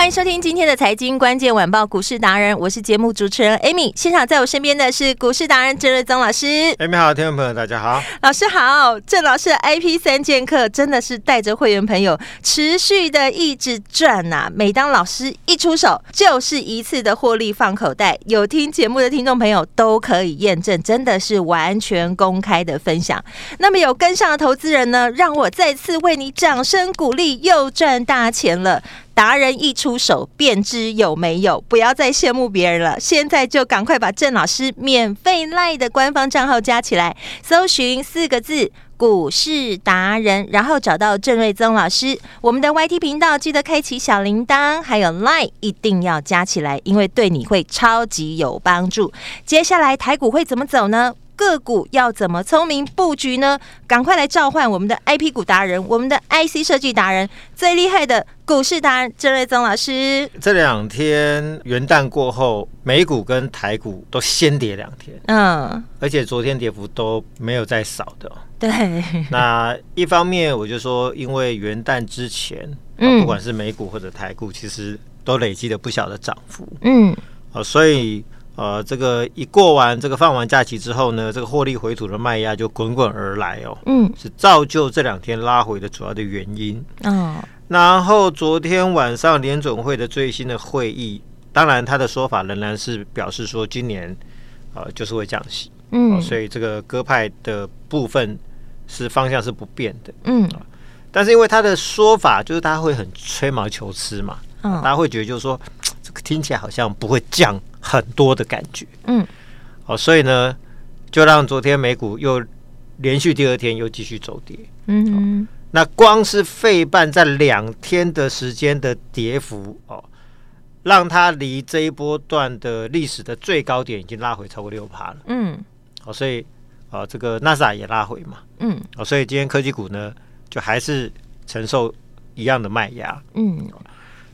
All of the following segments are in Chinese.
欢迎收听今天的财经关键晚报股市达人，我是节目主持人 Amy。现场在我身边的是股市达人郑瑞宗老师。Amy 好，听众朋友大家好，老师好。郑老师的 IP 三剑客真的是带着会员朋友持续的一直赚呐、啊。每当老师一出手，就是一次的获利放口袋。有听节目的听众朋友都可以验证，真的是完全公开的分享。那么有跟上的投资人呢，让我再次为你掌声鼓励，又赚大钱了。达人一出手便知有没有，不要再羡慕别人了。现在就赶快把郑老师免费 LINE 的官方账号加起来，搜寻四个字“股市达人”，然后找到郑瑞宗老师。我们的 YT 频道记得开启小铃铛，还有 LINE 一定要加起来，因为对你会超级有帮助。接下来台股会怎么走呢？个股要怎么聪明布局呢？赶快来召唤我们的 IP 股达人，我们的 IC 设计达人，最厉害的股市达人郑瑞宗老师。这两天元旦过后，美股跟台股都先跌两天，嗯，而且昨天跌幅都没有再少的。对，那一方面我就说，因为元旦之前，嗯，不管是美股或者台股，其实都累积了不小的涨幅，嗯，啊，所以。呃，这个一过完这个放完假期之后呢，这个获利回吐的卖压就滚滚而来哦，嗯，是造就这两天拉回的主要的原因。哦，然后昨天晚上联准会的最新的会议，当然他的说法仍然是表示说今年呃就是会降息，嗯、呃，所以这个鸽派的部分是方向是不变的，嗯、呃，但是因为他的说法就是大家会很吹毛求疵嘛，嗯、大家会觉得就是说 这个听起来好像不会降。很多的感觉，嗯，好，所以呢，就让昨天美股又连续第二天又继续走跌，嗯哼，那光是费半在两天的时间的跌幅哦，让它离这一波段的历史的最高点已经拉回超过六趴了，嗯，好，所以啊，这个纳斯达也拉回嘛，嗯，好，所以今天科技股呢，就还是承受一样的卖压，嗯。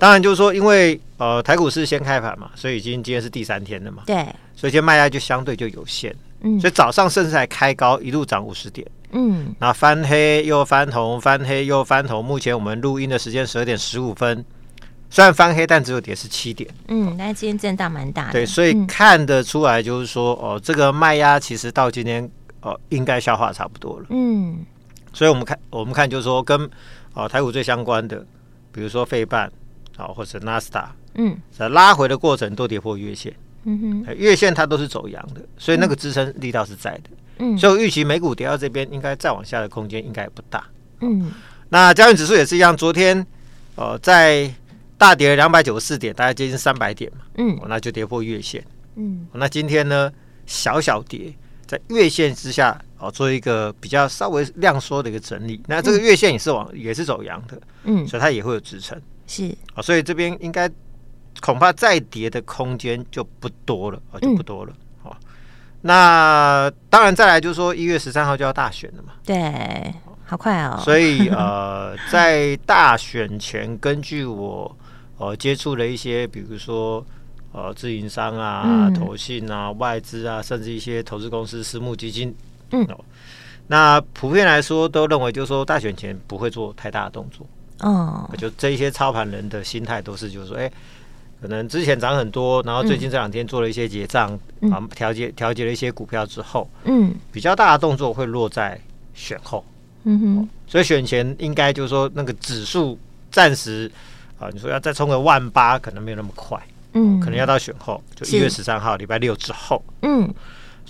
当然，就是说，因为呃，台股是先开盘嘛，所以已经今天是第三天了嘛，对，所以今天卖压就相对就有限，嗯，所以早上甚至还开高，一路涨五十点，嗯，那翻黑又翻红，翻黑又翻红。目前我们录音的时间十二点十五分，虽然翻黑，但只有跌是七点，嗯，但是今天震荡蛮大的，对，所以看得出来，就是说，哦、呃，这个卖压其实到今天，哦、呃，应该消化差不多了，嗯，所以我们看，我们看，就是说，跟哦、呃、台股最相关的，比如说费半。好，或者纳斯达，嗯，在拉回的过程都跌破月线，嗯哼，月线它都是走阳的，所以那个支撑力道是在的，嗯，所以预期美股跌到这边，应该再往下的空间应该也不大，嗯，那加权指数也是一样，昨天呃在大跌了两百九十四点，大概接近三百点嘛，嗯，那就跌破月线，嗯，那今天呢小小跌，在月线之下哦，做一个比较稍微量缩的一个整理，那这个月线也是往也是走阳的，嗯，所以它也会有支撑。是。啊，所以这边应该恐怕再跌的空间就不多了啊，就不多了。嗯，那当然再来就是说一月十三号就要大选了嘛。对，好快哦。所以呃，在大选前，根据我呃接触的一些，比如说呃自营商啊、嗯、投信啊、外资啊，甚至一些投资公司、私募基金，嗯，那普遍来说都认为，就是说大选前不会做太大的动作。哦，就这一些操盘人的心态都是，就是说，哎，可能之前涨很多，然后最近这两天做了一些结账，嗯、啊，调节调节了一些股票之后，嗯，比较大的动作会落在选后，嗯哼，所以选前应该就是说那个指数暂时啊，你说要再冲个万八，可能没有那么快，嗯，可能要到选后，就一月十三号礼拜六之后，嗯。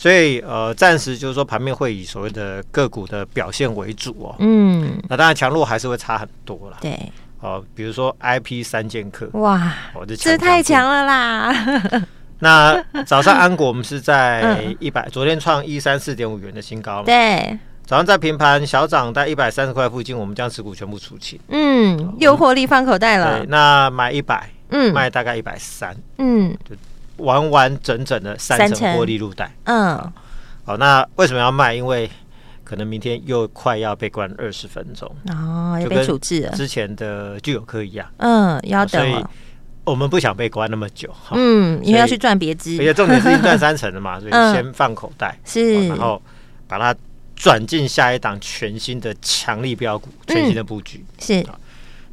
所以呃，暂时就是说盘面会以所谓的个股的表现为主哦。嗯，那当然强弱还是会差很多啦。对，比如说 IP 三剑客，哇，哦、这这太强了啦！那早上安国我们是在 一百、嗯，昨天创一三四点五元的新高嘛？对。早上在平盘小涨，在一百三十块附近，我们将持股全部出清。嗯，又获利放口袋了。对，那买一百，嗯，卖大概一百三，嗯，就完完整整的三成获利入袋。嗯，好，那为什么要卖？因为可能明天又快要被关二十分钟哦，要被处置了，之前的聚友科一样。嗯，要等。所以我们不想被关那么久。嗯，因为要去赚别支，而且重点是赚 三成的嘛，所以先放口袋，是，然后把它。转进下一档全新的强力标股，全新的布局、嗯、是。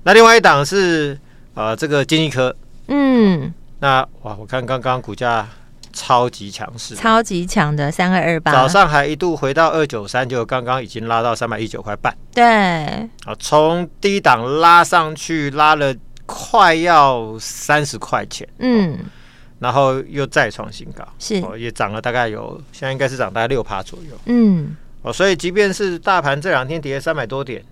那另外一档是呃这个金济科，嗯，那哇，我看刚刚股价超级强势，超级强的三二二八，早上还一度回到二九三，就刚刚已经拉到三百一十九块半，对，啊，从低档拉上去，拉了快要三十块钱，嗯，然后又再创新高，是，也涨了大概有，现在应该是涨大概六趴左右，嗯。哦，所以即便是大盘这两天跌了三百多点，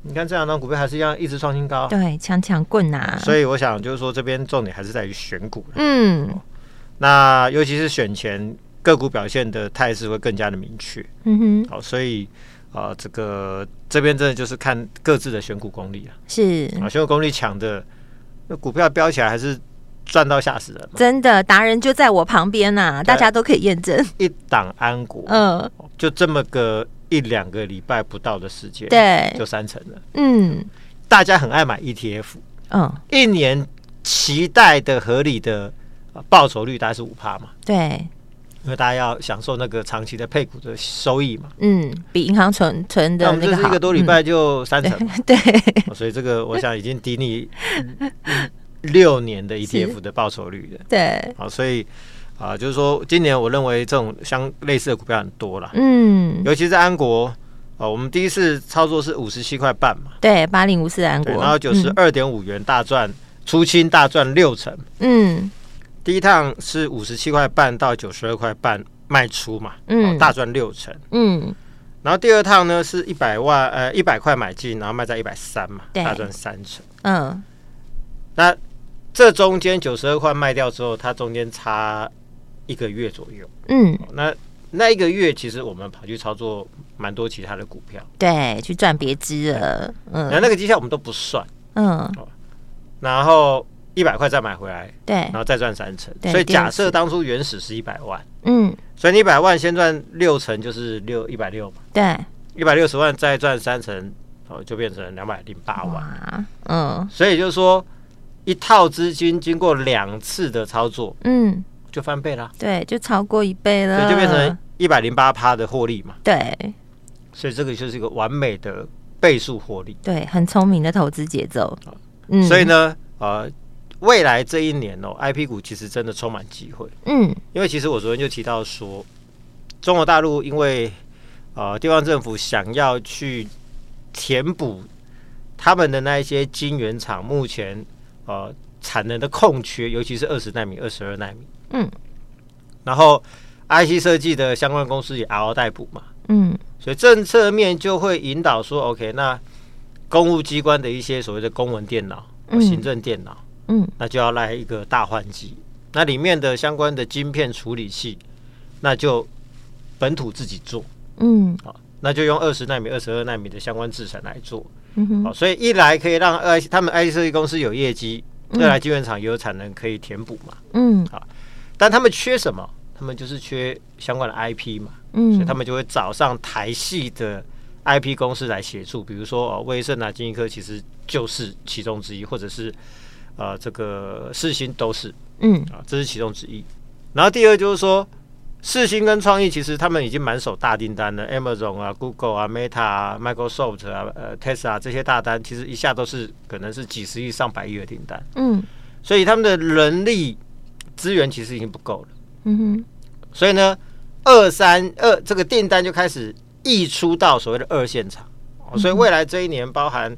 你看这两张股票还是一样一直创新高，对，强强棍呐、啊。所以我想就是说，这边重点还是在于选股。嗯、哦，那尤其是选前个股表现的态势会更加的明确。嗯哼，好、哦，所以啊、呃，这个这边真的就是看各自的选股功力啊。是啊，选股功力强的，那股票飙起来还是。赚到吓死人！真的，达人就在我旁边呐、啊，大家都可以验证。一档安国，嗯，就这么个一两个礼拜不到的时间，对，就三成了。嗯，大家很爱买 ETF，嗯，一年期待的合理的报酬率大概是五趴嘛，对，因为大家要享受那个长期的配股的收益嘛，嗯，比银行存存的我们就是一个多礼拜就三成，对，所以这个我想已经抵你。六年的 ETF 的报酬率了，对，好，所以啊，就是说，今年我认为这种相类似的股票很多了，嗯，尤其是安国，啊，我们第一次操作是五十七块半嘛，对，八零五四安国，然后九十二点五元大赚，嗯、出清大赚六成，嗯，第一趟是五十七块半到九十二块半卖出嘛，嗯，大赚六成，嗯，然后第二趟呢是一百万，呃，一百块买进，然后卖在一百三嘛，大赚三成，嗯，那。这中间九十二块卖掉之后，它中间差一个月左右。嗯，那那一个月其实我们跑去操作蛮多其他的股票，对，去赚别支了。嗯，那那个绩效我们都不算。嗯，然后一百块再买回来，对，然后再赚三成。所以假设当初原始是一百万，嗯，所以你一百万先赚六成就是六一百六嘛。对，一百六十万再赚三成，哦，就变成两百零八万。嗯，所以就是说。一套资金经过两次的操作，嗯，就翻倍了。对，就超过一倍了，对，就变成一百零八趴的获利嘛。对，所以这个就是一个完美的倍数获利。对，很聪明的投资节奏。嗯，所以呢，呃，未来这一年哦，IP 股其实真的充满机会。嗯，因为其实我昨天就提到说，中国大陆因为呃地方政府想要去填补他们的那一些晶圆厂，目前。呃，产能的空缺，尤其是二十纳米、二十二纳米，嗯，然后 IC 设计的相关公司也嗷嗷待哺嘛，嗯，所以政策面就会引导说，OK，那公务机关的一些所谓的公文电脑、嗯、行政电脑，嗯，那就要来一个大换机，那里面的相关的晶片处理器，那就本土自己做，嗯，好，那就用二十纳米、二十二纳米的相关制程来做。嗯哼，好，所以一来可以让 I 他们 IC 设计公司有业绩，二来晶圆厂也有产能可以填补嘛。嗯，好，但他们缺什么？他们就是缺相关的 IP 嘛。嗯，所以他们就会找上台系的 IP 公司来协助，比如说哦，威盛啊、金一科其实就是其中之一，或者是呃这个四星都是。嗯，啊，这是其中之一。然后第二就是说。四星跟创意其实他们已经满手大订单了，Amazon 啊、Google 啊、Meta 啊、Microsoft 啊、呃 Tesla 这些大单，其实一下都是可能是几十亿、上百亿的订单。嗯，所以他们的人力资源其实已经不够了。嗯哼，所以呢，二三二这个订单就开始溢出到所谓的二线厂。所以未来这一年，包含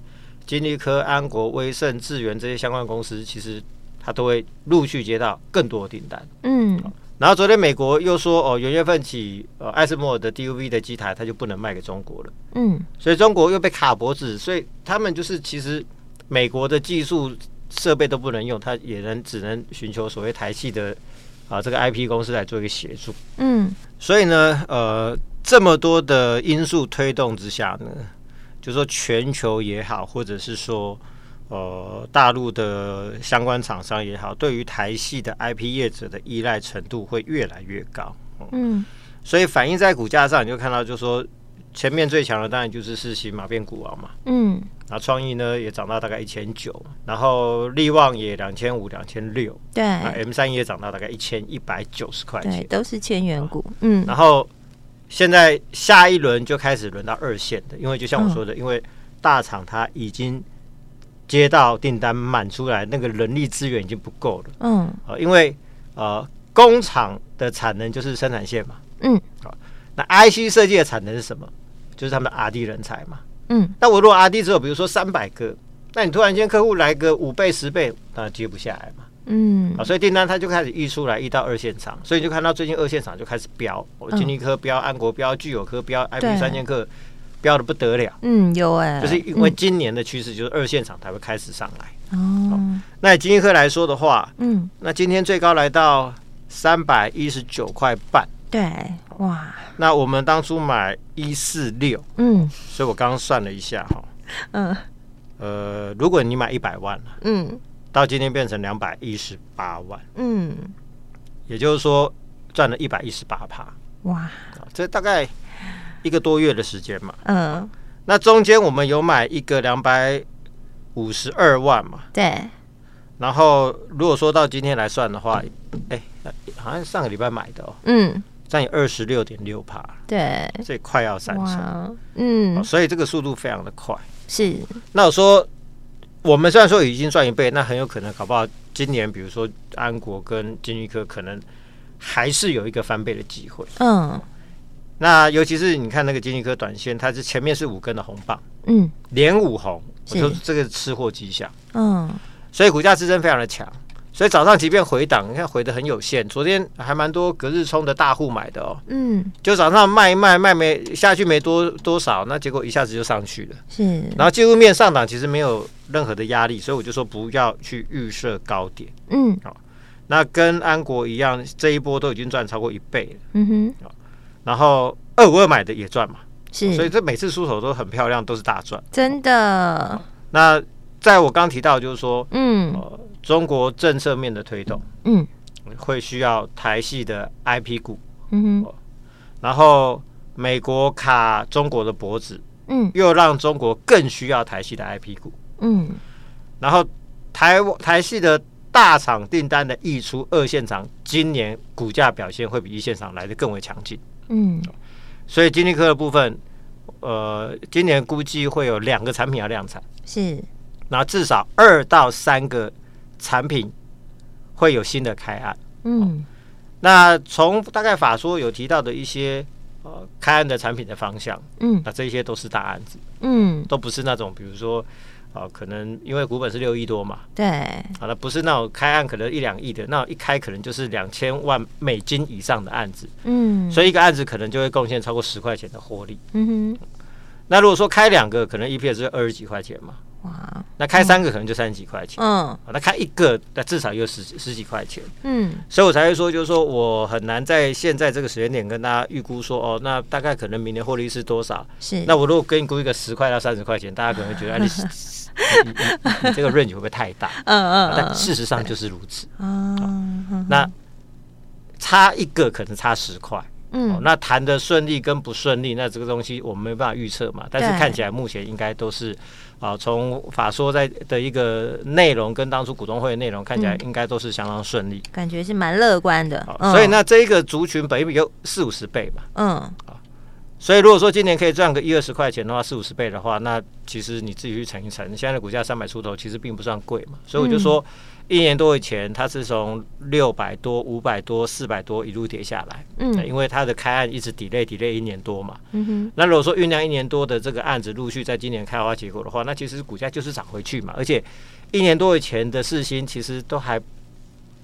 金立科、安国、威盛、智源这些相关公司，其实它都会陆续接到更多的订单。嗯。然后昨天美国又说哦，元月份起，呃，艾斯摩尔的 DUV 的机台它就不能卖给中国了。嗯，所以中国又被卡脖子，所以他们就是其实美国的技术设备都不能用，它也能只能寻求所谓台系的啊这个 IP 公司来做一个协助。嗯，所以呢，呃，这么多的因素推动之下呢，就是说全球也好，或者是说呃大陆的相关厂商也好，对于台系的 IP 业者的依赖程度会越来越高。嗯，所以反映在股价上，你就看到，就是说前面最强的当然就是世芯嘛，变股王嘛。嗯，然后创意呢也涨到大概一千九，然后力旺也两千五、两千六。对，M 三也涨到大概一千一百九十块钱，对，都是千元股。嗯，然后现在下一轮就开始轮到二线的，因为就像我说的，嗯、因为大厂它已经接到订单满出来，那个人力资源已经不够了。嗯，呃，因为呃。工厂的产能就是生产线嘛，嗯，好，那 IC 设计的产能是什么？就是他们的 RD 人才嘛，嗯，那我如果 RD 只有比如说三百个，那你突然间客户来个五倍十倍，那接不下来嘛，嗯，啊，所以订单它就开始溢出来，溢到二线厂，所以就看到最近二线厂就开始飙，金立科飙，安国飙，聚友科飙，IP 三剑客飙的不得了，嗯，有哎，就是因为今年的趋势就是二线厂才会开始上来，哦，那以金立科来说的话，嗯，那今天最高来到。三百一十九块半，对，哇！那我们当初买一四六，嗯，所以我刚刚算了一下哈，嗯，呃，如果你买一百万嗯，到今天变成两百一十八万，嗯，也就是说赚了一百一十八趴，哇！这大概一个多月的时间嘛，嗯，那中间我们有买一个两百五十二万嘛，对，然后如果说到今天来算的话，哎。好像上个礼拜买的哦，嗯，占有二十六点六趴，对，这快要三成，嗯，所以这个速度非常的快。是，那我说，我们虽然说已经赚一倍，那很有可能搞不好今年，比如说安国跟金立科，可能还是有一个翻倍的机会。嗯，那尤其是你看那个金立科短线，它是前面是五根的红棒，嗯，连五红，我说这个吃货迹象，嗯，所以股价支撑非常的强。所以早上即便回档，你看回的很有限。昨天还蛮多隔日冲的大户买的哦，嗯，就早上卖一卖，卖没下去没多多少，那结果一下子就上去了。是，然后技术面上档其实没有任何的压力，所以我就说不要去预设高点。嗯，好，那跟安国一样，这一波都已经赚超过一倍了。嗯哼，然后二五二买的也赚嘛，是，所以这每次出手都很漂亮，都是大赚，真的。那在我刚提到就是说，嗯。呃中国政策面的推动，嗯，会需要台系的 IP 股，嗯哼，然后美国卡中国的脖子，嗯，又让中国更需要台系的 IP 股，嗯，然后台台系的大厂订单的溢出，二线厂今年股价表现会比一线厂来得更为强劲，嗯，所以金立科的部分，呃，今年估计会有两个产品要量产，是，然后至少二到三个。产品会有新的开案，嗯，那从大概法说有提到的一些呃开案的产品的方向，嗯，那这些都是大案子，嗯，都不是那种比如说啊、呃，可能因为股本是六亿多嘛，对，好了，不是那种开案可能一两亿的，那一开可能就是两千万美金以上的案子，嗯，所以一个案子可能就会贡献超过十块钱的获利，嗯哼，那如果说开两个，可能 EPS 是二十几块钱嘛。哇，那开三个可能就三十几块钱，嗯，那开一个那至少有十十几块钱，嗯，所以我才会说，就是说我很难在现在这个时间点跟大家预估说，哦，那大概可能明年获利是多少？是，那我如果给你估一个十块到三十块钱，大家可能会觉得，哎，你这个 range 会不会太大？嗯嗯，但事实上就是如此，嗯，那差一个可能差十块。嗯，那谈的顺利跟不顺利，那这个东西我们没办法预测嘛。但是看起来目前应该都是啊，从法说在的一个内容跟当初股东会的内容看起来应该都是相当顺利，感觉是蛮乐观的。所以那这一个族群本有四五十倍吧。嗯。所以如果说今年可以赚个一二十块钱的话，四五十倍的话，那其实你自己去乘一乘，现在的股价三百出头，其实并不算贵嘛。所以我就说。一年多以前，它是从六百多、五百多、四百多一路跌下来，嗯，因为它的开案一直 delay delay 一年多嘛，嗯哼。那如果说酝酿一年多的这个案子陆续在今年开花结果的话，那其实股价就是涨回去嘛。而且一年多以前的世芯其实都还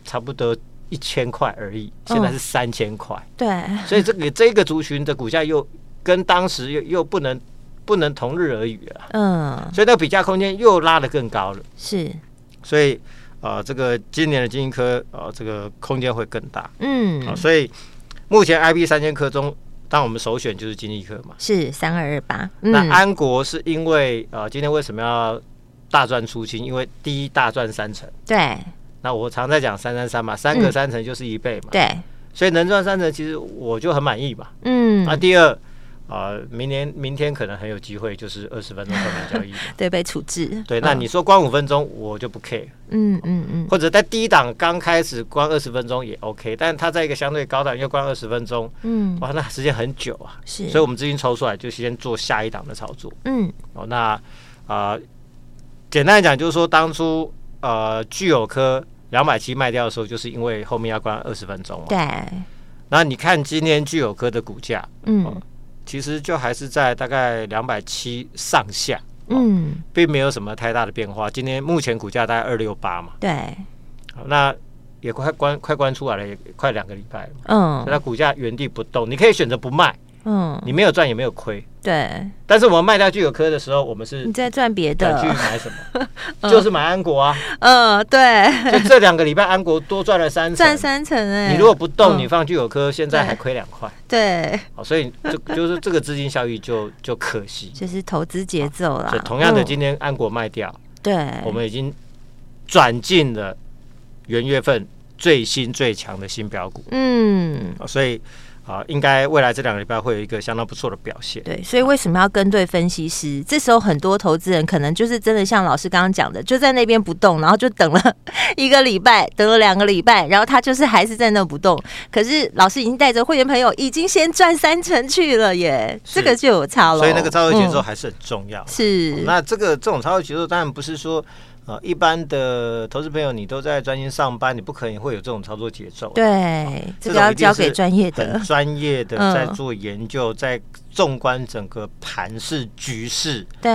差不多一千块而已，现在是三千块，对。所以这个这个族群的股价又跟当时又又不能不能同日而语啊，嗯。所以那个比价空间又拉得更高了，是。所以。呃，这个今年的金一科呃，这个空间会更大。嗯，好，所以目前 I P 三千科中，当我们首选就是金一科嘛，是三二二八。那安国是因为呃，今天为什么要大赚出清？因为第一大赚三成。对。那我常在讲三三三嘛，三个三成就是一倍嘛。对。所以能赚三成，其实我就很满意嘛。嗯。那第二。啊、呃，明年明天可能很有机会，就是二十分钟开盘交易，对，被处置。对，那你说关五分钟，我就不 care。嗯嗯嗯。或者在低档刚开始关二十分钟也 OK，但它在一个相对高档又关二十分钟，嗯，哇，那时间很久啊。是。所以我们资金抽出来就先做下一档的操作。嗯。哦，那啊、呃，简单来讲就是说，当初呃聚友科两百七卖掉的时候，就是因为后面要关二十分钟嘛。对。那你看今天聚友科的股价，嗯。呃其实就还是在大概两百七上下，嗯，并没有什么太大的变化。今天目前股价大概二六八嘛，对，好，那也快关快关出来了，也快两个礼拜了，嗯，那股价原地不动，你可以选择不卖。嗯，你没有赚也没有亏，对。但是我们卖掉聚友科的时候，我们是你在赚别的，去买什么？就是买安国啊。嗯，对。就这两个礼拜，安国多赚了三成，赚三成哎。你如果不动，你放聚友科，现在还亏两块。对。好，所以就就是这个资金效益就就可惜，就是投资节奏啦。所以同样的，今天安国卖掉，对，我们已经转进了元月份最新最强的新标股。嗯，所以。啊，应该未来这两个礼拜会有一个相当不错的表现。对，所以为什么要跟对分析师？这时候很多投资人可能就是真的像老师刚刚讲的，就在那边不动，然后就等了 一个礼拜，等了两个礼拜，然后他就是还是在那不动。可是老师已经带着会员朋友已经先赚三成去了耶，这个就有差了。所以那个操作节奏还是很重要。嗯、是，那这个这种操作节奏当然不是说。啊，一般的投资朋友，你都在专心上班，你不可能会有这种操作节奏。对，这个要交给专业的、专业的在做研究，在纵观整个盘市局势。对，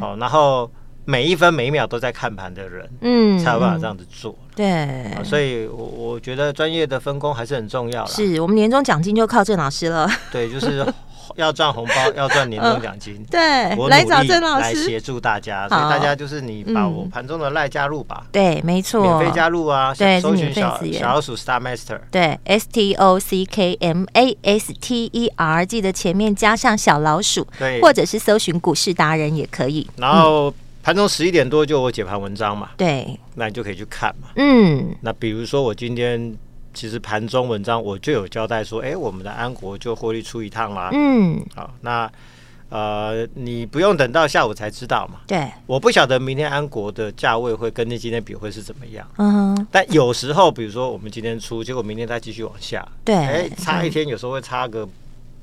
哦，然后每一分每一秒都在看盘的人，嗯，才有办法这样子做。对，所以我我觉得专业的分工还是很重要的。是我们年终奖金就靠郑老师了。对，就是。要赚红包，要赚年终奖金，嗯，对，我来找郑老师。来协助大家，所以大家就是你把我盘中的赖加入吧，对，没错，免费加入啊，对，搜寻小小老鼠 Star Master，对，S T O C K M A S T E R，记得前面加上小老鼠，对，或者是搜寻股市达人也可以。然后盘中十一点多就我解盘文章嘛，对，那你就可以去看嘛，嗯，那比如说我今天。其实盘中文章我就有交代说，哎，我们的安国就获利出一趟啦。嗯，好，那呃，你不用等到下午才知道嘛。对，我不晓得明天安国的价位会跟你今天比会是怎么样。嗯哼，但有时候，比如说我们今天出，结果明天再继续往下。对，哎，差一天有时候会差个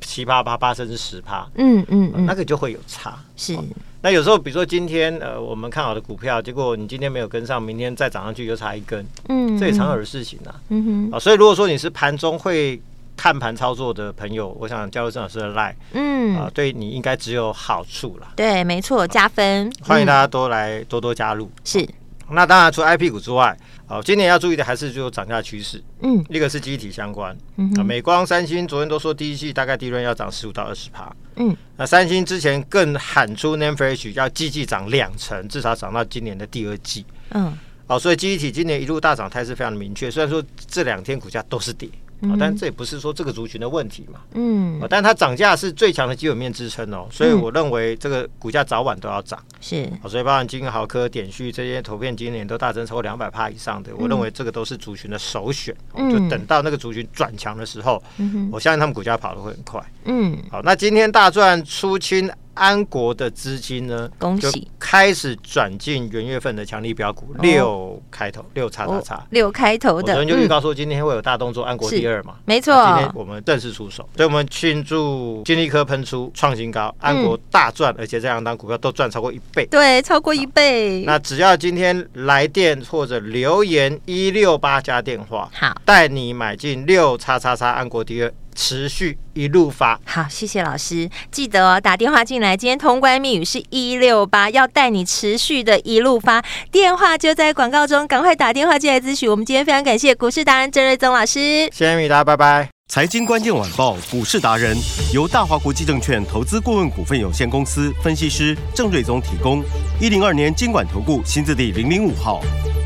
七八八八甚至十趴。嗯嗯嗯，那个就会有差。是。那有时候，比如说今天呃，我们看好的股票，结果你今天没有跟上，明天再涨上去又差一根，嗯，这也常有的事情啊。嗯哼，啊，所以如果说你是盘中会看盘操作的朋友，我想加入郑老师的 Line，嗯，啊，对你应该只有好处了。对，没错，加分。欢迎大家多来多多加入。是。那当然，除了 IP 股之外，好，今年要注意的还是就涨价趋势。嗯，一个是记忆体相关。嗯啊，美光、三星昨天都说第一季大概利润要涨十五到二十趴。嗯，那三星之前更喊出 Name Flash 要季季涨两成，至少涨到今年的第二季。嗯，好，所以记忆体今年一路大涨态势非常的明确。虽然说这两天股价都是跌。哦，但这也不是说这个族群的问题嘛，嗯，啊但它涨价是最强的基本面支撑哦，所以我认为这个股价早晚都要涨，是，所以包含金豪科、点旭这些投片今年都大增超过两百帕以上的，我认为这个都是族群的首选，就等到那个族群转强的时候，我相信他们股价跑得会很快，嗯，好，那今天大赚出清。安国的资金呢，恭喜开始转进元月份的强力标股，六开头六叉叉叉，六开头的。我昨天就预告说今天会有大动作，安国第二嘛，没错。今天我们正式出手，所以我们庆祝金立科喷出创新高，安国大赚，而且这两档股票都赚超过一倍，对，超过一倍。那只要今天来电或者留言一六八加电话，好，带你买进六叉叉叉安国第二。持续一路发好，谢谢老师，记得哦，打电话进来，今天通关密语是一六八，要带你持续的一路发，电话就在广告中，赶快打电话进来咨询。我们今天非常感谢股市达人郑瑞宗老师，谢谢米达，拜拜。财经关键晚报股市达人由大华国际证券投资顾问股份有限公司分析师郑瑞宗提供，一零二年经管投顾新字第零零五号。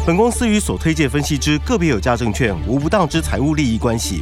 本公司与所推介分析之个别有价证券无不当之财务利益关系。